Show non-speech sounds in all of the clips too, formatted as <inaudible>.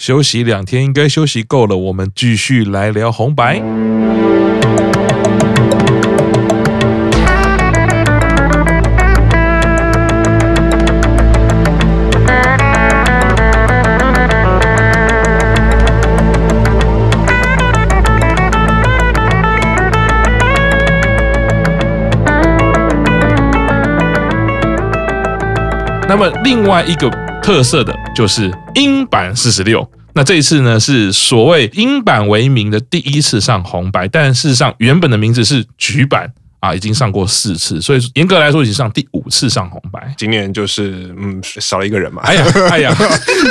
休息两天应该休息够了，我们继续来聊红白。那么另外一个特色的就是英版四十六，那这一次呢是所谓英版为名的第一次上红白，但事实上原本的名字是橘版。啊，已经上过四次，所以严格来说，已经上第五次上红白。今年就是嗯，少了一个人嘛。哎呀，哎呀，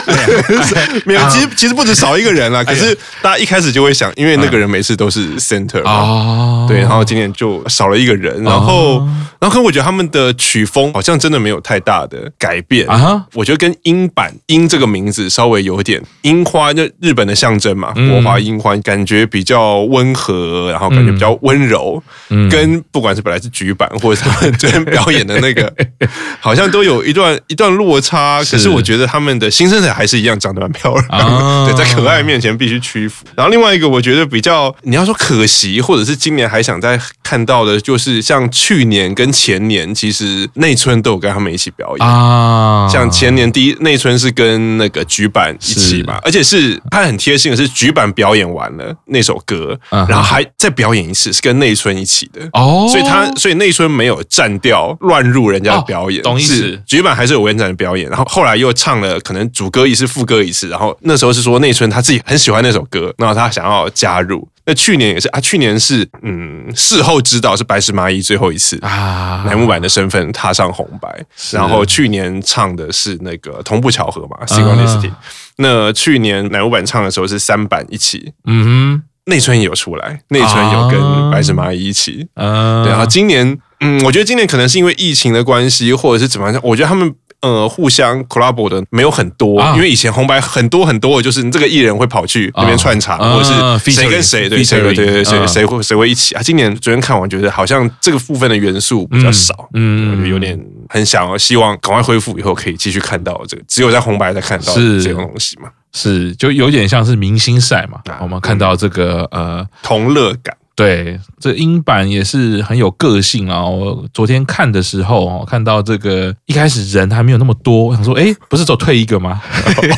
哎呀，<laughs> 没有，其实其实不止少一个人啦。可是大家一开始就会想，因为那个人每次都是 center 嘛，对，然后今年就少了一个人，然后然后可能我觉得他们的曲风好像真的没有太大的改变啊。我觉得跟英版英这个名字稍微有点樱花，就日本的象征嘛，国花樱花，感觉比较温和，然后感觉比较温柔，跟。不管是本来是菊版，或者 <laughs> 是他们昨天表演的那个，<laughs> 好像都有一段一段落差。可是我觉得他们的新生仔还是一样长得蛮漂亮的，<laughs> 对，在可爱面前必须屈服。然后另外一个我觉得比较你要说可惜，或者是今年还想再看到的，就是像去年跟前年，其实内村都有跟他们一起表演啊。像前年第一内村是跟那个菊版一起嘛，而且是他很贴心的是菊版表演完了那首歌，然后还再表演一次，是跟内村一起的哦。所以他，所以内村没有占掉乱入人家的表演，懂意思？菊版还是有完整的表演，然后后来又唱了可能主歌一次，副歌一次，然后那时候是说内村他自己很喜欢那首歌，然后他想要加入。那去年也是啊，去年是嗯，事后知道是白石麻衣最后一次啊，乃木坂的身份踏上红白，然后去年唱的是那个同步巧合嘛，Synchronicity。那去年乃木坂唱的时候是三版一起，嗯哼。内村也有出来，内村有跟白石麻衣一起，啊、对啊。今年，嗯，我觉得今年可能是因为疫情的关系，或者是怎么样，我觉得他们呃互相 collab 的没有很多，啊、因为以前红白很多很多，就是你这个艺人会跑去那边串场，啊、或者是谁跟谁，对，谁对对对，谁谁会谁会一起啊？今年昨天看完，觉得好像这个部分的元素比较少，嗯，我觉得有点很想希望赶快恢复以后可以继续看到这个，只有在红白才看到这种东西嘛。是，就有点像是明星赛嘛。我们看到这个呃同乐感，对，这英版也是很有个性啊。我昨天看的时候，看到这个一开始人还没有那么多，我想说，哎，不是走退一个吗？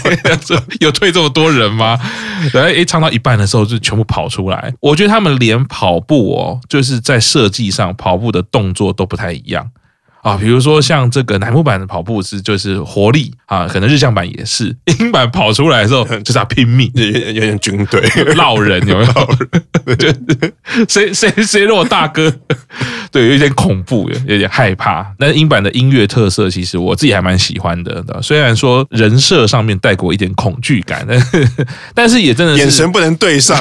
<laughs> 有退这么多人吗？然后哎，唱到一半的时候就全部跑出来。我觉得他们连跑步哦，就是在设计上跑步的动作都不太一样。啊，比如说像这个乃木坂的跑步是就是活力啊，可能日向版也是，<laughs> 英版跑出来的时候 <laughs> 就是要拼命，有点有点军队 <laughs> 闹人有没有？就谁谁谁若大哥，对，有点恐怖，有点害怕。那英版的音乐特色其实我自己还蛮喜欢的，虽然说人设上面带过一点恐惧感，但是但是也真的是眼神不能对上，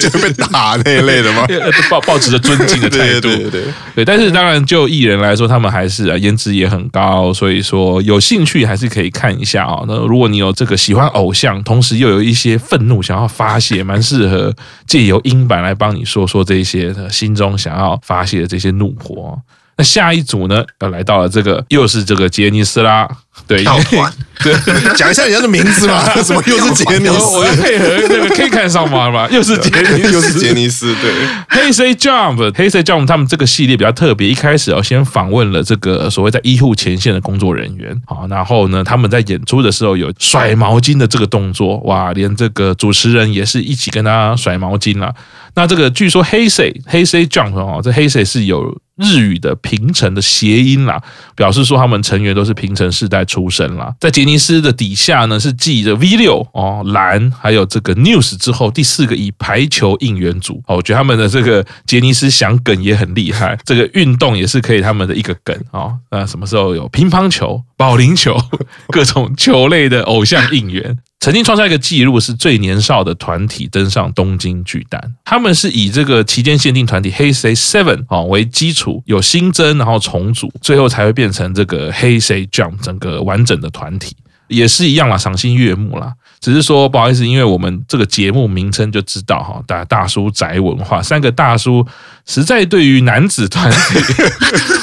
就会被打那一类的吗？抱抱持着尊敬的态度，对对对对。但是当然就艺人来说，他们还是。啊，颜值也很高，所以说有兴趣还是可以看一下啊。那如果你有这个喜欢偶像，同时又有一些愤怒想要发泄，蛮适合借由音版来帮你说说这些心中想要发泄的这些怒火。那下一组呢，要来到了这个，又是这个杰尼斯啦。对，跳团，<laughs> 对，讲一下人家的名字嘛？<laughs> 怎么又是杰尼斯？我要配合那个可以看上吗？嘛，又是杰尼斯，又是杰尼斯。对，Hey Say Jump，Hey Say Jump，他们这个系列比较特别。一开始要先访问了这个所谓在医护前线的工作人员，好，然后呢，他们在演出的时候有甩毛巾的这个动作，哇，连这个主持人也是一起跟他甩毛巾了。那这个据说 Hey Say，Hey Say Jump 哦，这 Hey Say 是有日语的平成的谐音啦，表示说他们成员都是平成世代出身啦。在杰尼斯的底下呢，是继着 V 六哦蓝，还有这个 News 之后第四个以排球应援组哦，我觉得他们的这个杰尼斯想梗也很厉害，这个运动也是可以他们的一个梗哦。那什么时候有乒乓球、保龄球，<laughs> 各种球类的偶像应援？曾经创下一个纪录，是最年少的团体登上东京巨蛋。他们是以这个期间限定团体 Hey Say Seven 啊为基础，有新增，然后重组，最后才会变成这个 Hey Say Jump 整个完整的团体，也是一样啦，赏心悦目啦。只是说不好意思，因为我们这个节目名称就知道哈，大大叔宅文化，三个大叔实在对于男子团体。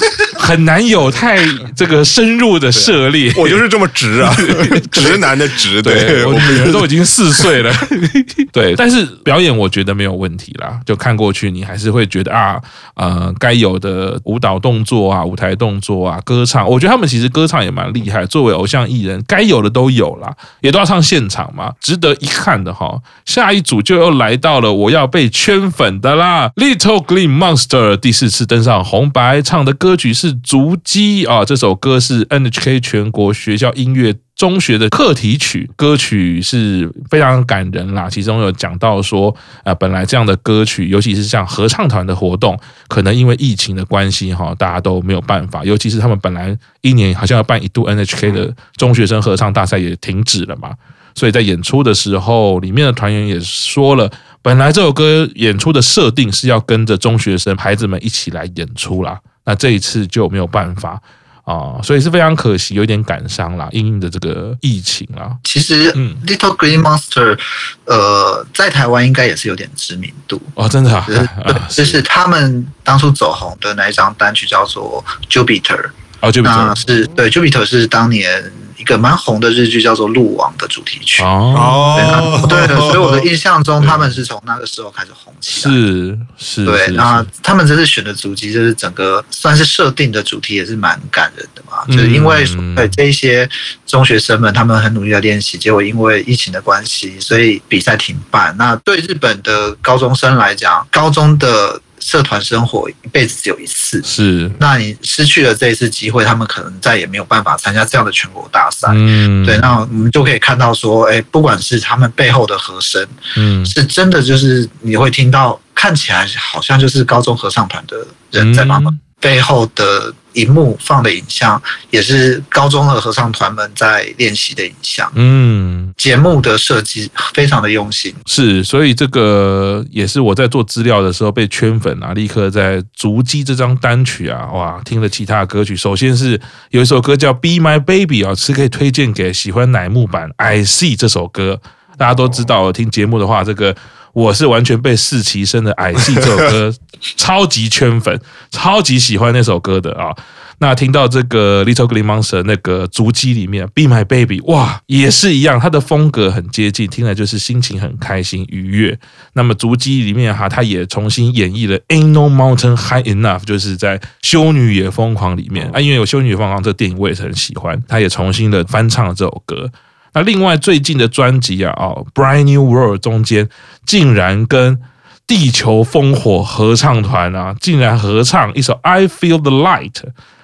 <laughs> 很难有太这个深入的涉猎。我就是这么直啊，<laughs> 直男的直。对，我女儿都已经四岁了。<laughs> 对，但是表演我觉得没有问题啦，就看过去你还是会觉得啊，呃，该有的舞蹈动作啊、舞台动作啊、歌唱，我觉得他们其实歌唱也蛮厉害。作为偶像艺人，该有的都有啦，也都要上现场嘛，值得一看的哈。下一组就又来到了我要被圈粉的啦，Little Green Monster 第四次登上红白，唱的歌曲是《足迹》啊，这首歌是 NHK 全国学校音乐。中学的课题曲歌曲是非常感人啦，其中有讲到说，啊，本来这样的歌曲，尤其是像合唱团的活动，可能因为疫情的关系，哈，大家都没有办法。尤其是他们本来一年好像要办一度 NHK 的中学生合唱大赛也停止了嘛，所以在演出的时候，里面的团员也说了，本来这首歌演出的设定是要跟着中学生孩子们一起来演出啦，那这一次就没有办法。啊，所以是非常可惜，有点感伤啦，因应的这个疫情啦。其实，Little Green Monster，呃，在台湾应该也是有点知名度哦，真的啊，就是，就是他们当初走红的那一张单曲叫做 Jupiter，哦，Jupiter，那是对，Jupiter 是当年。一个蛮红的日剧叫做《鹿王》的主题曲哦，对的，所以我的印象中他们是从那个时候开始红起来，是是，对，那他们这次选的主题就是整个算是设定的主题也是蛮感人的嘛，就是因为对这一些中学生们他们很努力的练习，结果因为疫情的关系，所以比赛停办。那对日本的高中生来讲，高中的。社团生活一辈子只有一次，是。那你失去了这一次机会，他们可能再也没有办法参加这样的全国大赛。嗯，对。那我们就可以看到说，哎，不管是他们背后的和声，嗯，是真的，就是你会听到，看起来好像就是高中合唱团的人在帮忙。嗯背后的荧幕放的影像，也是高中的合唱团们在练习的影像。嗯，节目的设计非常的用心。是，所以这个也是我在做资料的时候被圈粉啊，立刻在《足迹》这张单曲啊，哇，听了其他的歌曲。首先是有一首歌叫《Be My Baby》啊，是可以推荐给喜欢乃木坂《I See》这首歌。大家都知道，听节目的话，这个。我是完全被四期生的矮戏这首歌 <laughs> 超级圈粉，超级喜欢那首歌的啊。那听到这个 Little Green Monster 那个足迹里面 Be My Baby，哇，也是一样，它的风格很接近，听了就是心情很开心愉悦。那么足迹里面哈，他也重新演绎了 Ain't No Mountain High Enough，就是在修女也疯狂里面啊，因为有修女也疯狂这个电影我也是很喜欢，他也重新的翻唱了这首歌。那另外最近的专辑啊，哦，Brand New World 中间竟然跟地球烽火合唱团啊，竟然合唱一首 I Feel the Light。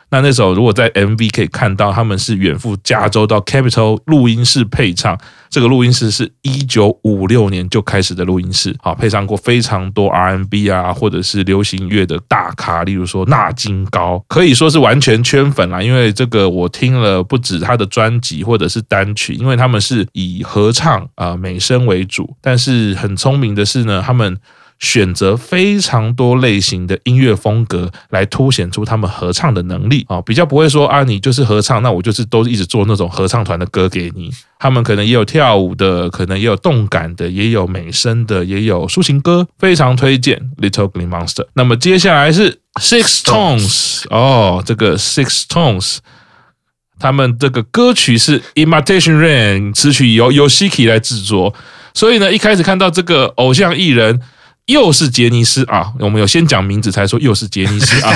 那那首如果在 MV 可以看到，他们是远赴加州到 Capital 录音室配唱。这个录音室是一九五六年就开始的录音室，好，配上过非常多 R&B 啊，或者是流行乐的大咖，例如说纳金高，可以说是完全圈粉啦。因为这个我听了不止他的专辑或者是单曲，因为他们是以合唱啊美声为主，但是很聪明的是呢，他们。选择非常多类型的音乐风格来凸显出他们合唱的能力啊，比较不会说啊，你就是合唱，那我就是都一直做那种合唱团的歌给你。他们可能也有跳舞的，可能也有动感的，也有美声的，也有抒情歌，非常推荐 Little Green Monster。那么接下来是 Six Tones 哦，这个 Six Tones，他们这个歌曲是 Imitation Rain，词曲由由 Shiki 来制作，所以呢，一开始看到这个偶像艺人。又是杰尼斯啊！我们有先讲名字才说又是杰尼斯啊！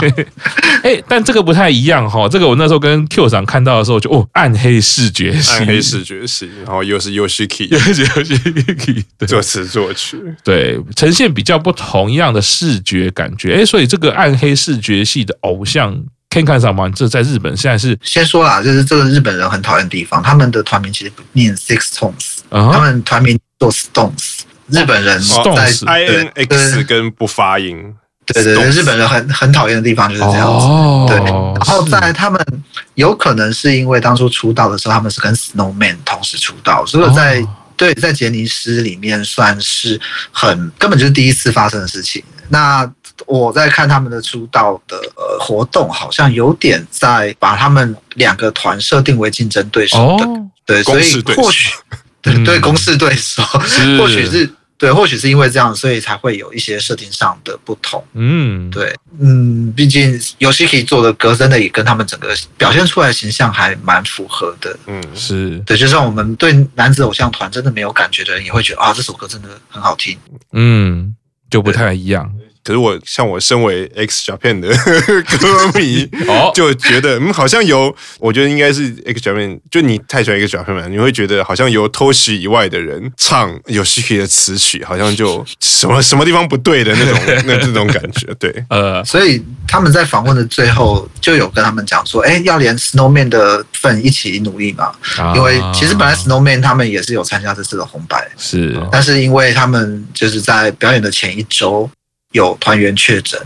<laughs> 哎，但这个不太一样哈。这个我那时候跟 Q 长看到的时候就哦，暗黑视觉系，暗黑视觉系，然后又是 Yoshiki，<laughs> 又是 Yoshiki 作词作曲，对，呈现比较不同的视觉感觉。哎，所以这个暗黑视觉系的偶像 Kenkan 桑吗？这在日本现在是先说啦，就是这个日本人很讨厌的地方，他们的团名其实不念 Six Tones，他们团名做 Stones。日本人在 I N X 跟不发音，对对对，日本人很很讨厌的地方就是这样子。对，然后在他们有可能是因为当初出道的时候他们是跟 Snowman 同时出道，所以在对在杰尼斯里面算是很根本就是第一次发生的事情。那我在看他们的出道的呃活动，好像有点在把他们两个团设定为竞争对手的，对，所以或许。对对，公式对手，<laughs> 或许是对，或许是因为这样，所以才会有一些设定上的不同。嗯，对，嗯，毕竟 Yoshiki 做的歌真的也跟他们整个表现出来的形象还蛮符合的。嗯，是对，就像我们对男子偶像团真的没有感觉的人，也会觉得啊，这首歌真的很好听。嗯，就不太一样。可是我像我身为 X Japan 的 <laughs> 歌迷，<laughs> 哦，就觉得嗯，好像有我觉得应该是 X Japan，就你太喜欢 X Japan 嘛，你会觉得好像由 Toshi 以外的人唱 Yoshiki 的词曲，好像就什么什么地方不对的那种 <laughs> 那这种感觉，对，呃，所以他们在访问的最后就有跟他们讲说，哎，要连 Snowman 的份一起努力嘛，因为其实本来 Snowman 他们也是有参加这次的红白，是，但是因为他们就是在表演的前一周。有团员确诊，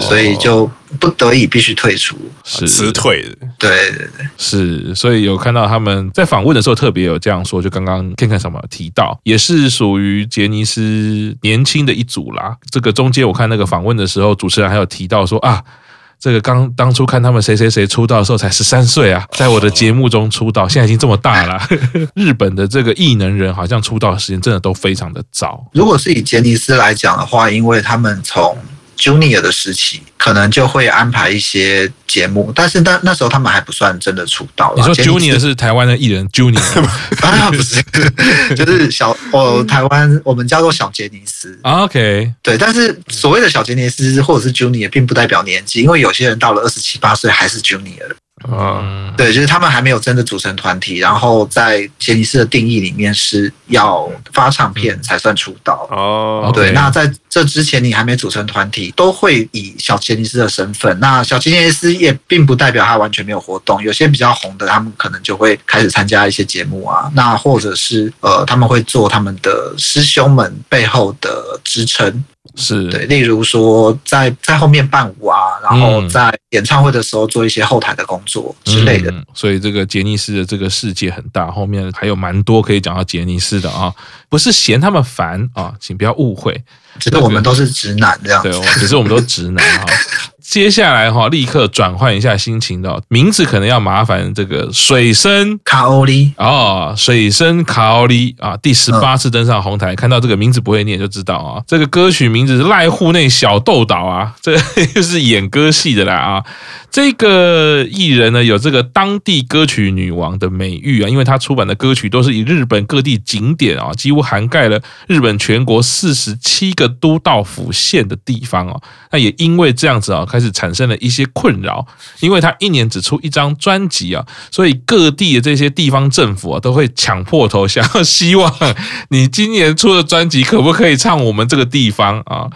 所以就不得已必须退出，是辞退的。对对对，是，所以有看到他们在访问的时候特别有这样说，就刚刚 KenKen 上面有提到，也是属于杰尼斯年轻的一组啦。这个中间我看那个访问的时候，主持人还有提到说啊。这个刚当初看他们谁谁谁出道的时候才十三岁啊，在我的节目中出道，现在已经这么大了。<laughs> 日本的这个异能人好像出道的时间真的都非常的早。如果是以杰尼斯来讲的话，因为他们从 Junior 的时期，可能就会安排一些节目，但是那那时候他们还不算真的出道。你说 Junior 是台湾的艺人 Junior <laughs> 啊？不是，就是小哦，台湾我们叫做小杰尼斯。<laughs> OK，对，但是所谓的小杰尼斯或者是 Junior，并不代表年纪，因为有些人到了二十七八岁还是 Junior。嗯，对，就是他们还没有真的组成团体，然后在杰尼斯的定义里面是要发唱片才算出道。哦，对，那在这之前你还没组成团体，都会以小杰尼斯的身份。那小杰尼斯也并不代表他完全没有活动，有些比较红的，他们可能就会开始参加一些节目啊，那或者是呃，他们会做他们的师兄们背后的支撑。是对，例如说在在后面伴舞啊，然后在演唱会的时候做一些后台的工作之类的。嗯、所以这个杰尼斯的这个世界很大，后面还有蛮多可以讲到杰尼斯的啊，不是嫌他们烦啊，请不要误会，只是我们都是直男这样子。对，只是我们都直男哈。<laughs> 接下来哈，立刻转换一下心情的名字可能要麻烦这个水生卡欧里哦，水生卡欧里啊，第十八次登上红台，看到这个名字不会念就知道啊，这个歌曲名字是濑户内小豆岛啊，这又是演歌系的啦啊。这个艺人呢，有这个当地歌曲女王的美誉啊，因为她出版的歌曲都是以日本各地景点啊，几乎涵盖了日本全国四十七个都道府县的地方哦。那也因为这样子啊，开始产生了一些困扰，因为他一年只出一张专辑啊，所以各地的这些地方政府啊，都会抢破头，想要希望你今年出的专辑可不可以唱我们这个地方啊？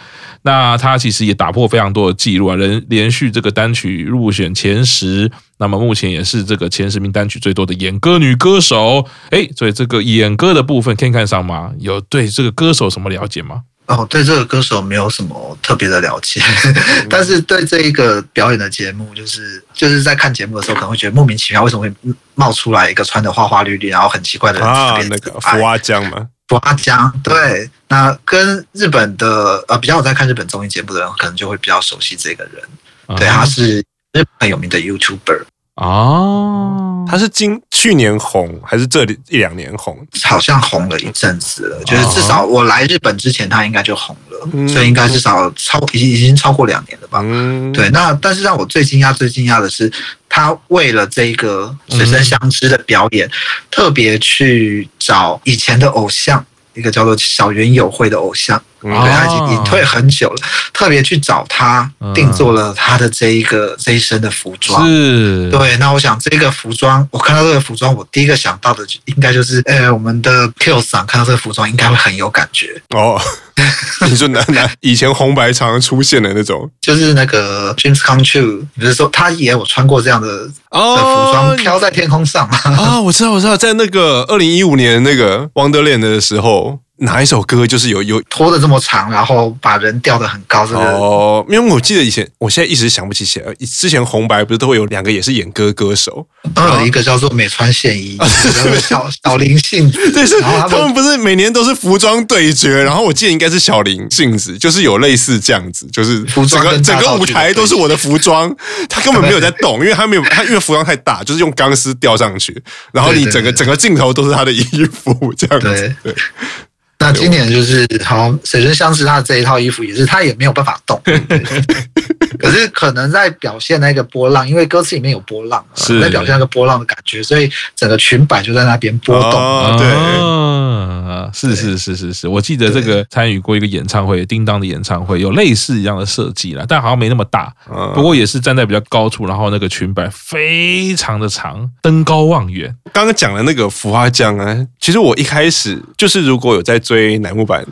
那他其实也打破非常多的记录啊，连连续这个单曲入选前十，那么目前也是这个前十名单曲最多的演歌女歌手。哎，所以这个演歌的部分，KenKen さん吗？有对这个歌手什么了解吗？哦，对这个歌手没有什么特别的了解，<laughs> 但是对这一个表演的节目，就是就是在看节目的时候，可能会觉得莫名其妙，为什么会冒出来一个穿的花花绿绿，然后很奇怪的人啊，那个福阿江吗？福阿江，对，那跟日本的呃比较有在看日本综艺节目的人，可能就会比较熟悉这个人。对，他是日本很有名的 YouTuber。哦，他是今去年红还是这里一两年红？好像红了一阵子了，就是至少我来日本之前，他应该就红了，所以应该至少超已经已经超过两年了吧？嗯对，那但是让我最惊讶、最惊讶的是，他为了这个水深相知的表演，特别去找以前的偶像，一个叫做小圆友会的偶像。对，他已经隐退很久了，特别去找他定做了他的这一个这一身的服装。是，对。那我想这个服装，我看到这个服装，我第一个想到的应该就是，呃，我们的 Q 桑看到这个服装应该会很有感觉哦。<laughs> 你说哪哪以前红白常常出现的那种，就是那个 Dreams Come True，比如说他也有穿过这样的的服装飘在天空上啊。<laughs> 我知道，我知道，在那个二零一五年那个 Wonderland 的时候。哪一首歌就是有有拖的这么长，然后把人吊得很高？这个哦，因为我记得以前，我现在一直想不起起来。之前红白不是都会有两个也是演歌歌手，都有一个叫做美川宪一，小小林幸子。对，是他们不是每年都是服装对决，然后我记得应该是小林幸子，就是有类似这样子，就是整个整个舞台都是我的服装，他根本没有在动，<laughs> 因为他没有他因为服装太大，就是用钢丝吊上去，然后你整个整个镜头都是他的衣服这样子，对。那那今年就是好，水生相知他的这一套衣服也是他也没有办法动，<laughs> 可是可能在表现那个波浪，因为歌词里面有波浪，是在表现那个波浪的感觉，所以整个裙摆就在那边波动。哦、对。啊，是是是是是，我记得这个参与过一个演唱会，叮当的演唱会有类似一样的设计啦，但好像没那么大，不过也是站在比较高处，然后那个裙摆非常的长，登高望远。刚刚讲的那个浮花江啊，其实我一开始就是如果有在追乃木坂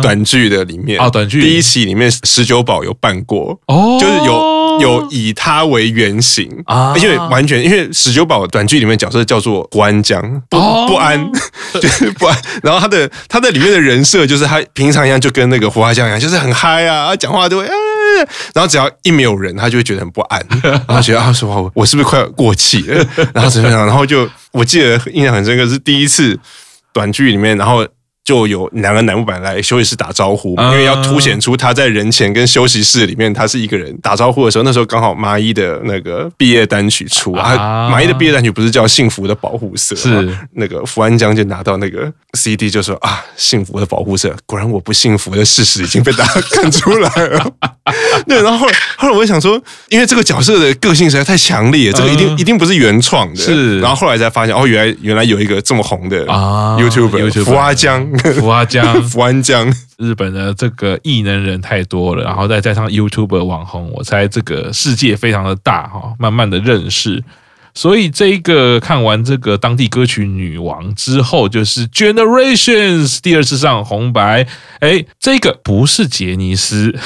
短剧的里面啊，短剧第一期里面十九宝有扮过哦，就是有。有以他为原型啊，因为完全因为十九宝短剧里面角色叫做不安江，不不安 <laughs> 就是不安。然后他的他的里面的人设就是他平常一样，就跟那个胡花江一样，就是很嗨啊，讲话都会，然后只要一没有人，他就会觉得很不安，<laughs> 然后觉得啊，说我我是不是快要过气了？<laughs> 然后怎么样？然后就我记得印象很深刻，是第一次短剧里面，然后。就有两个男木坂来休息室打招呼，因为要凸显出他在人前跟休息室里面他是一个人打招呼的时候，那时候刚好麻衣的那个毕业单曲出啊，麻衣的毕业单曲不是叫《幸福的保护色》是。那个福安江就拿到那个 CD 就说啊，《幸福的保护色》，果然我不幸福的事实已经被大家看出来了。<laughs> <laughs> 对，然后后来后来我就想说，因为这个角色的个性实在太强烈，这个一定一定不是原创的。是，然后后来才发现哦，原来原来有一个这么红的啊 YouTuber 福阿江。福阿江，<laughs> <laughs> 福安江，日本的这个异能人太多了，然后再加上 YouTuber 网红，我猜这个世界非常的大哈，慢慢的认识。所以这一个看完这个当地歌曲女王之后，就是 Generations 第二次上红白，哎，这个不是杰尼斯，<laughs>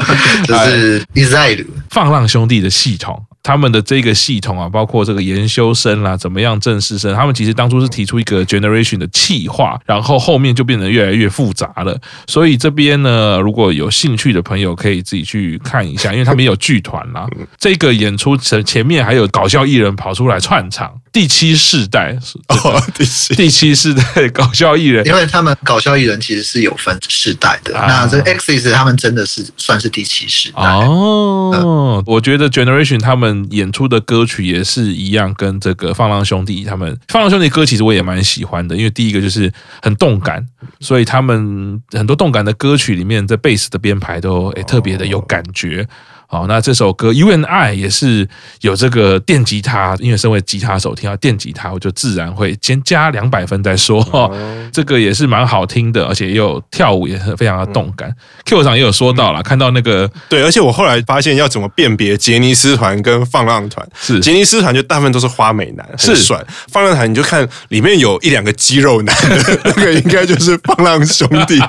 <laughs> 这是 EXILE 放浪兄弟的系统。他们的这个系统啊，包括这个研修生啦，怎么样正式生，他们其实当初是提出一个 generation 的企划，然后后面就变得越来越复杂了。所以这边呢，如果有兴趣的朋友可以自己去看一下，因为他们有剧团啦。这个演出前前面还有搞笑艺人跑出来串场。第七世代哦，第七第七世代搞笑艺人，因为他们搞笑艺人其实是有分世代的。啊、那这个 Axis 他们真的是算是第七世代哦。嗯、我觉得 Generation 他们演出的歌曲也是一样，跟这个放浪兄弟他们放浪兄弟歌其实我也蛮喜欢的，因为第一个就是很动感，所以他们很多动感的歌曲里面，在贝斯的编排都诶特别的有感觉。好，那这首歌《You and I》也是有这个电吉他，因为身为吉他手，听到电吉他，我就自然会先加两百分再说。<laughs> 这个也是蛮好听的，而且也有跳舞，也是非常的动感。Q 上也有说到了，看到那个对，而且我后来发现要怎么辨别杰尼斯团跟放浪团，是杰尼斯团就大部分都是花美男，很帅；放浪团你就看里面有一两个肌肉男，<laughs> 那个应该就是放浪兄弟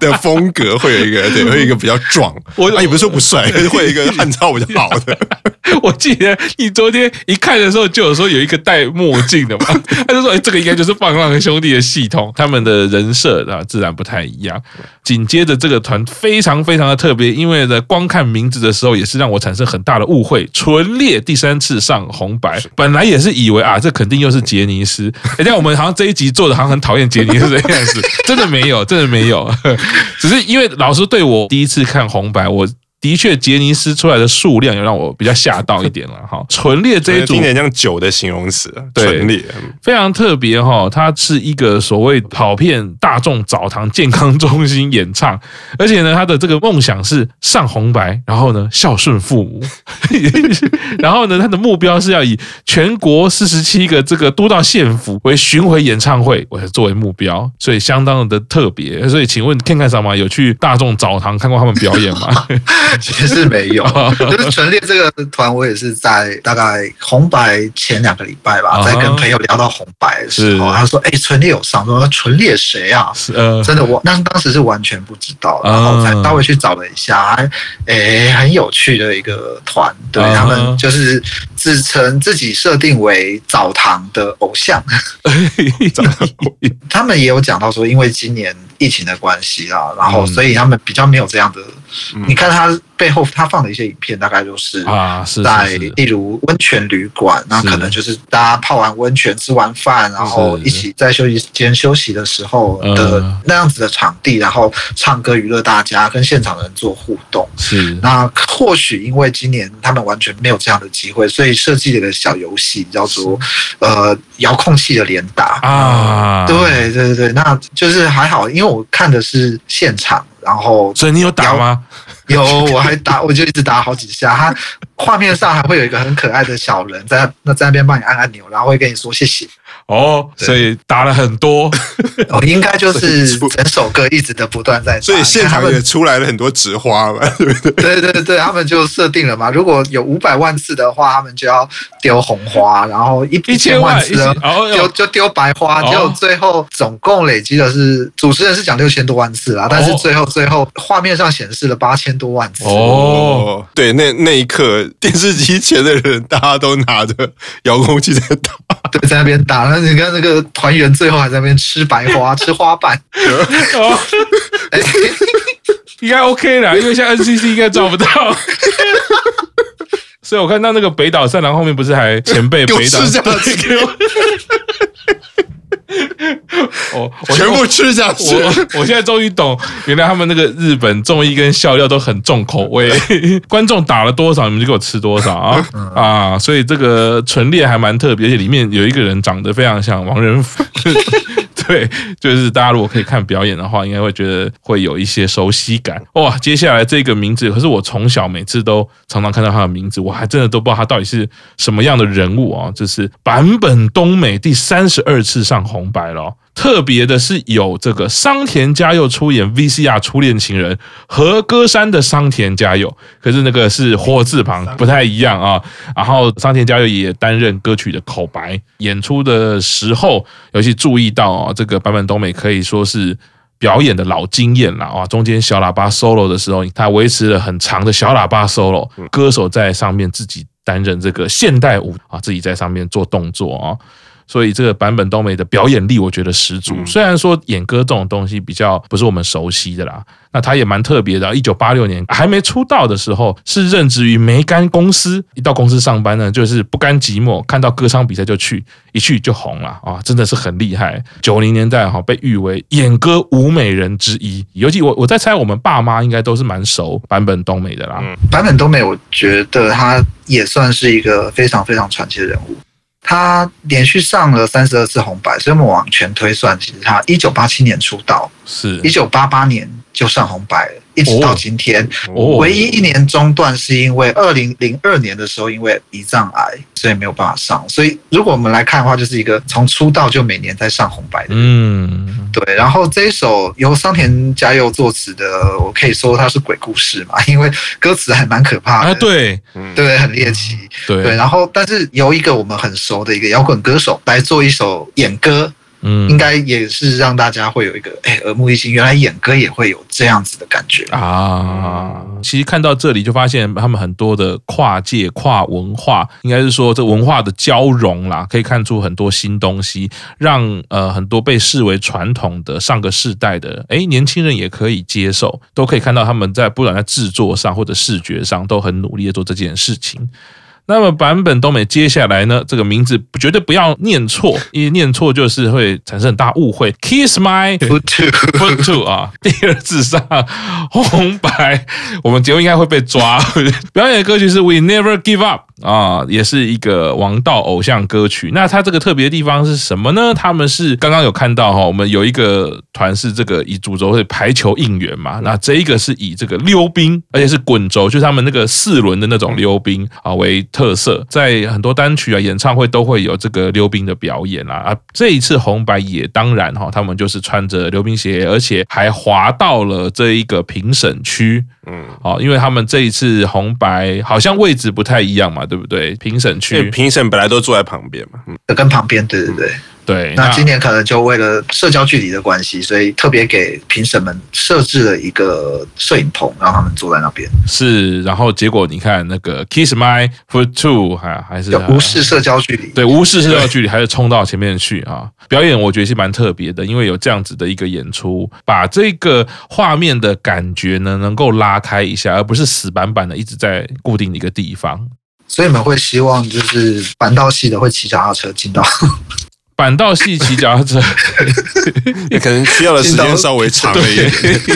的风格，会有一个对，会有一个比较壮。我也不是说不帅，<laughs> 会有一个。汉超比较好的，<laughs> 我记得你昨天一看的时候就有说有一个戴墨镜的嘛，<laughs> 他就说：“哎，这个应该就是放浪兄弟的系统，他们的人设啊自然不太一样。”紧接着这个团非常非常的特别，因为呢光看名字的时候也是让我产生很大的误会。纯烈第三次上红白，本来也是以为啊，这肯定又是杰尼斯。<laughs> 人家我们好像这一集做的好像很讨厌杰尼斯的样子，真的没有，真的没有，只是因为老师对我第一次看红白我。的确，杰尼斯出来的数量有让我比较吓到一点了 <laughs> 哈。纯烈这一组，有点像酒的形容词，纯烈非常特别哈。它是一个所谓跑遍大众澡堂健康中心演唱，而且呢，他的这个梦想是上红白，然后呢孝顺父母，<laughs> 然后呢他的目标是要以全国四十七个这个都道县府为巡回演唱会我作为目标，所以相当的特别。所以请问看看什么有去大众澡堂看过他们表演吗？<laughs> 其实是没有，<laughs> 就是纯烈这个团，我也是在大概红白前两个礼拜吧，在跟朋友聊到红白的时候，他说：“哎，纯烈有上。”说：“纯烈谁啊？”真的，我那当时是完全不知道，然后才稍微去找了一下，哎，很有趣的一个团，对他们就是自称自己设定为澡堂的偶像，<laughs> <laughs> 他们也有讲到说，因为今年疫情的关系啊，然后所以他们比较没有这样的。你看他背后他放的一些影片，大概就是啊，是在例如温泉旅馆，那可能就是大家泡完温泉、吃完饭，然后一起在休息间休息的时候的那样子的场地，然后唱歌娱乐大家，跟现场的人做互动。是，那或许因为今年他们完全没有这样的机会，所以设计了一个小游戏，叫做呃遥控器的连打。啊。对对对对，那就是还好，因为我看的是现场。然后，所以你有打吗？有，我还打，我就一直打好几下。他画面上还会有一个很可爱的小人在那在那边帮你按按钮，然后会跟你说谢谢。哦，所以打了很多，哦，应该就是整首歌一直的不断在打。所以现场也出来了很多纸花嘛，<laughs> 对不对？对对对，他们就设定了嘛，如果有五百万次的话，他们就要丢红花，然后一一千万次丢就丢白花，结果最后总共累积的是主持人是讲六千多万次啦，但是最后最后画面上显示了八千多万次。哦，对，那那一刻电视机前的人大家都拿着遥控器在打，<laughs> 对，在那边打。你看那个团员最后还在那边吃白花，<laughs> 吃花瓣，哦。欸、<laughs> 应该 OK 啦，因为现在 NCC 应该找不到，所以我看到那个北岛善郎后面不是还前辈北岛。<laughs> 哦，全部吃下去。我我现在终于懂，原来他们那个日本综艺跟笑料都很重口味。<laughs> 观众打了多少，你们就给我吃多少啊啊！所以这个纯烈还蛮特别，而且里面有一个人长得非常像王仁甫。<laughs> 对，就是大家如果可以看表演的话，应该会觉得会有一些熟悉感。哇，接下来这个名字，可是我从小每次都常常看到他的名字，我还真的都不知道他到底是什么样的人物啊！这是坂本冬美第三十二次上红白了。特别的是有这个桑田佳祐出演 VCR 初恋情人和歌山的桑田佳祐，可是那个是火字旁，不太一样啊。然后桑田佳祐也担任歌曲的口白，演出的时候尤其注意到啊，这个坂本冬美可以说是表演的老经验了啊。中间小喇叭 solo 的时候，他维持了很长的小喇叭 solo，歌手在上面自己担任这个现代舞啊，自己在上面做动作啊。所以这个坂本冬美的表演力，我觉得十足。虽然说演歌这种东西比较不是我们熟悉的啦，那他也蛮特别的。一九八六年还没出道的时候，是任职于梅干公司。一到公司上班呢，就是不甘寂寞，看到歌唱比赛就去，一去就红了啊！真的是很厉害。九零年代哈，被誉为演歌舞美人之一。尤其我我在猜，我们爸妈应该都是蛮熟坂本冬美的啦。坂本冬美，我觉得他也算是一个非常非常传奇的人物。他连续上了三十二次红白，所以我们往前推算，其实他一九八七年出道，是一九八八年就上红白了。一直到今天，唯一一年中断是因为二零零二年的时候，因为胰脏癌，所以没有办法上。所以如果我们来看的话，就是一个从出道就每年在上红白的。嗯，对。然后这一首由桑田佳佑作词的，我可以说它是鬼故事嘛，<laughs> 因为歌词还蛮可怕的。对，对，很猎奇。对，然后但是由一个我们很熟的一个摇滚歌手来做一首演歌。嗯，应该也是让大家会有一个哎耳目一新，原来演歌也会有这样子的感觉啊。其实看到这里就发现他们很多的跨界、跨文化，应该是说这文化的交融啦，可以看出很多新东西，让呃很多被视为传统的上个世代的哎年轻人也可以接受，都可以看到他们在不管在制作上或者视觉上都很努力的做这件事情。那么版本东美接下来呢，这个名字绝对不要念错，因为念错就是会产生很大误会。Kiss my foot two 啊，<laughs> 第二次上红白，我们节目应该会被抓。表演的歌曲是 We Never Give Up 啊，也是一个王道偶像歌曲。那它这个特别的地方是什么呢？他们是刚刚有看到哈，我们有一个团是这个以主轴是排球应援嘛，那这一个是以这个溜冰，而且是滚轴，就是他们那个四轮的那种溜冰啊为。特色在很多单曲啊、演唱会都会有这个溜冰的表演啦，啊，这一次红白也当然哈，他们就是穿着溜冰鞋，而且还滑到了这一个评审区，嗯，好，因为他们这一次红白好像位置不太一样嘛，对不对？评审区，评审本来都坐在旁边嘛，嗯，跟旁边，对对对。对，那今年可能就为了社交距离的关系，所以特别给评审们设置了一个摄影棚，让他们坐在那边。是，然后结果你看那个 Kiss My Foot Two 还还是无视社交距离，对，无视社交距离，还是冲到前面去啊！表演我觉得是蛮特别的，因为有这样子的一个演出，把这个画面的感觉呢能够拉开一下，而不是死板板的一直在固定的一个地方。所以你们会希望就是板道系的会骑脚踏车进到板道系骑脚踏车，<laughs> 你可能需要的时间稍微长了一点，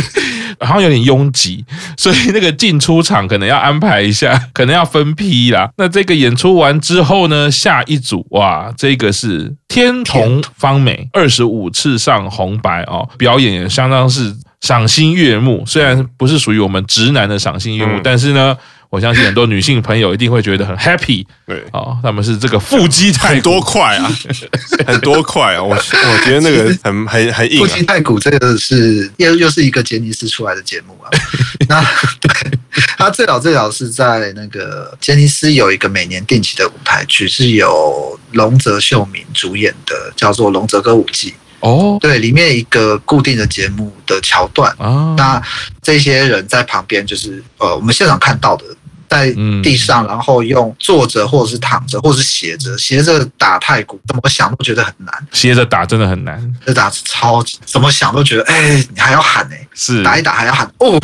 <laughs> 好像有点拥挤，所以那个进出场可能要安排一下，<laughs> 可能要分批啦。那这个演出完之后呢，下一组哇，这个是天童方美二十五次上红白哦，表演也相当是赏心悦目。虽然不是属于我们直男的赏心悦目，嗯、但是呢。我相信很多女性朋友一定会觉得很 happy，<laughs> 对，哦，他们是这个腹肌太很多块啊，<laughs> 很多块啊，我我觉得那个很很很硬。腹肌太鼓这个是又又是一个杰尼斯出来的节目啊，<laughs> 那对，他最早最早是在那个杰尼斯有一个每年定期的舞台剧，是由龙泽秀明主演的，叫做《龙泽歌舞伎》。哦，对，里面一个固定的节目的桥段啊，那这些人在旁边就是呃，我们现场看到的。在地上，然后用坐着或者是躺着，或者是斜着，斜着打太鼓，怎么想都觉得很难。斜着打真的很难，这打超级，怎么想都觉得，哎，你还要喊哎，是打一打还要喊哦，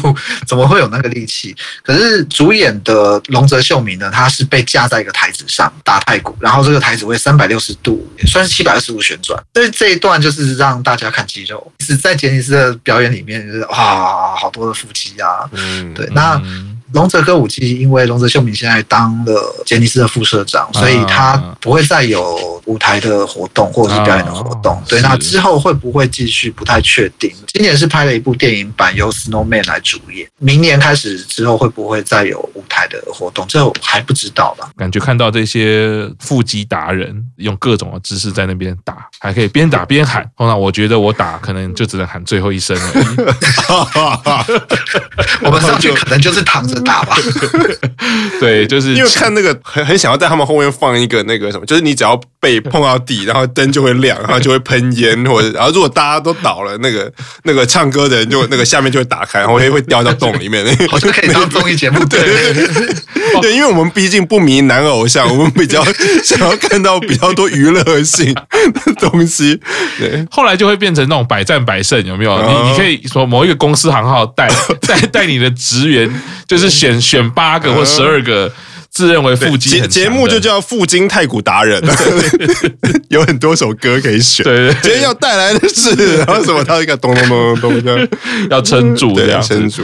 怎么会有那个力气？可是主演的龙泽秀明呢，他是被架在一个台子上打太鼓，然后这个台子会三百六十度，也算是七百二十度旋转。所以这一段就是让大家看肌肉，是在杰尼斯的表演里面，就是哇，好多的腹肌啊，嗯，对，那。瀧泽歌舞伎，因为龙泽秀明现在当了杰尼斯的副社长，所以他不会再有舞台的活动或者是表演的活动。对，那之后会不会继续？不太确定。今年是拍了一部电影版，由 Snowman 来主演。明年开始之后会不会再有舞台的活动？这还不知道吧。感觉看到这些腹肌达人用各种的姿势在那边打，还可以边打边喊。那我觉得我打可能就只能喊最后一声而已。<laughs> <laughs> 我们上去可能就是躺着。打吧，<laughs> 对，<laughs> 就是因为看那个很很想要在他们后面放一个那个什么，就是你只要被碰到地，然后灯就会亮，然后就会喷烟，或者然后如果大家都倒了，那个 <laughs> 那个唱歌的人就那个下面就会打开，然后会会掉到洞里面，好像可以当综艺节目，对对对，对，因为我们毕竟不迷男偶像，我们比较想要看到比较多娱乐性的东西。对，后来就会变成那种百战百胜，有没有？你你可以说某一个公司行号带带带你的职员，就是。选选八个或十二个自认为腹肌节节目就叫腹筋太古达人，<laughs> 有很多首歌可以选。对，今天要带来的是，<laughs> 然后什么？他一个咚咚咚咚咚，要撑住这样撑住。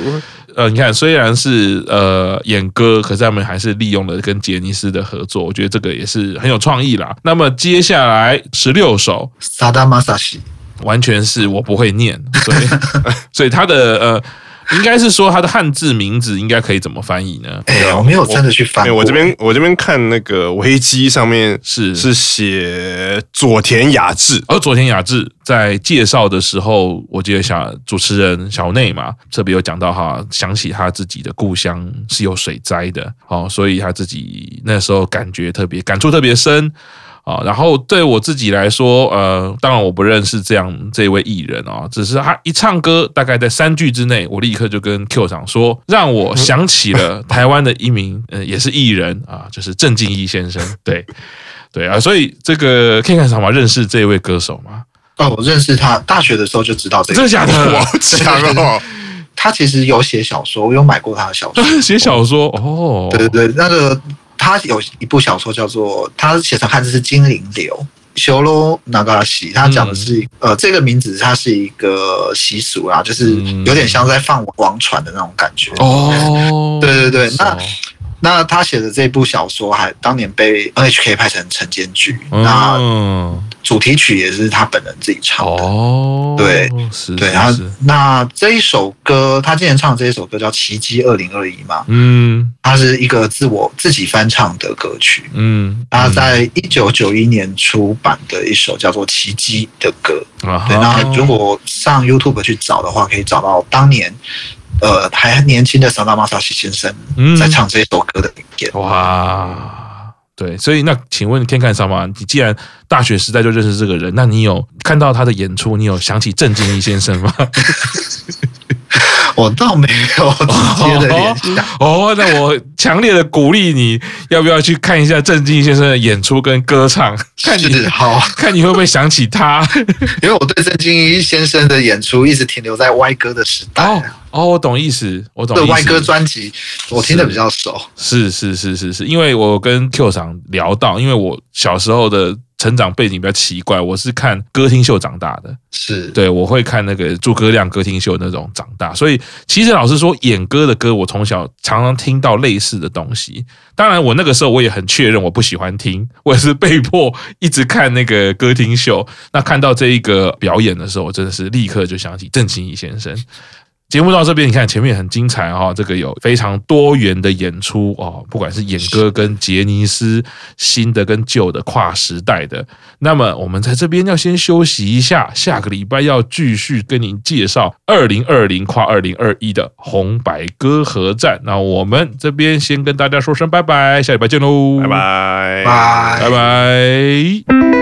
呃，你看，虽然是呃演歌，可是他们还是利用了跟杰尼斯的合作，我觉得这个也是很有创意啦。那么接下来十六首，萨达玛萨西，完全是我不会念，所以 <laughs> 所以他的呃。<laughs> 应该是说他的汉字名字应该可以怎么翻译呢？哎呀，我没有真的去翻。我这边我这边看那个维基上面是是写佐田雅治，而佐田雅治在介绍的时候，我记得小主持人小内嘛，特别有讲到哈，想起他自己的故乡是有水灾的，哦，所以他自己那时候感觉特别感触特别深。啊，然后对我自己来说，呃，当然我不认识这样这位艺人啊，只是他一唱歌，大概在三句之内，我立刻就跟 Q 长说，让我想起了 <laughs> 台湾的一名，呃，也是艺人啊，就是郑敬一先生。<laughs> 对，对啊，所以这个 Ken 长吗？认识这位歌手吗？哦，我认识他，大学的时候就知道这个。真的假的？好强哦！他其实有写小说，我有买过他的小说。<laughs> 写小说哦，对对对，那个。他有一部小说叫做，他写成汉字是《精灵流》，修罗那嘎西，他讲的是、嗯、呃，这个名字它是一个习俗啊，就是有点像在放王船的那种感觉。哦，对 <laughs> 对对，那那他写的这部小说还当年被 NHK 拍成晨间剧，嗯、那。主题曲也是他本人自己唱的。哦，对，是，对，然后那这一首歌，他今年唱的这一首歌叫《奇迹二零二一》嘛，嗯，它是一个自我自己翻唱的歌曲，嗯，他在一九九一年出版的一首叫做《奇迹》的歌，对，那如果上 YouTube 去找的话，可以找到当年呃还年轻的萨达玛萨西先生在唱这一首歌的影片，哇。对，所以那请问天看上吗？你既然大学时代就认识这个人，那你有看到他的演出，你有想起郑敬一先生吗？<laughs> 我倒没有直接的联想哦，哦，那我强烈的鼓励你，要不要去看一下郑敬一先生的演出跟歌唱？看你好，<laughs> 看你会不会想起他？<laughs> 因为我对郑敬一先生的演出一直停留在歪歌的时代。哦，哦，我懂意思，我懂。对歪歌专辑，我听的比较熟。是是是是是，因为我跟 Q 厂聊到，因为我小时候的。成长背景比较奇怪，我是看歌厅秀长大的，是对，我会看那个诸葛亮歌厅秀那种长大，所以其实老实说，演歌的歌我从小常常听到类似的东西。当然，我那个时候我也很确认我不喜欢听，我也是被迫一直看那个歌厅秀。那看到这一个表演的时候，我真的是立刻就想起郑清怡先生。节目到这边，你看前面很精彩哈，这个有非常多元的演出哦，不管是演歌跟杰尼斯新的跟旧的跨时代的。那么我们在这边要先休息一下，下个礼拜要继续跟您介绍二零二零跨二零二一的红白歌合战。那我们这边先跟大家说声拜拜，下礼拜见喽，拜拜，拜拜拜。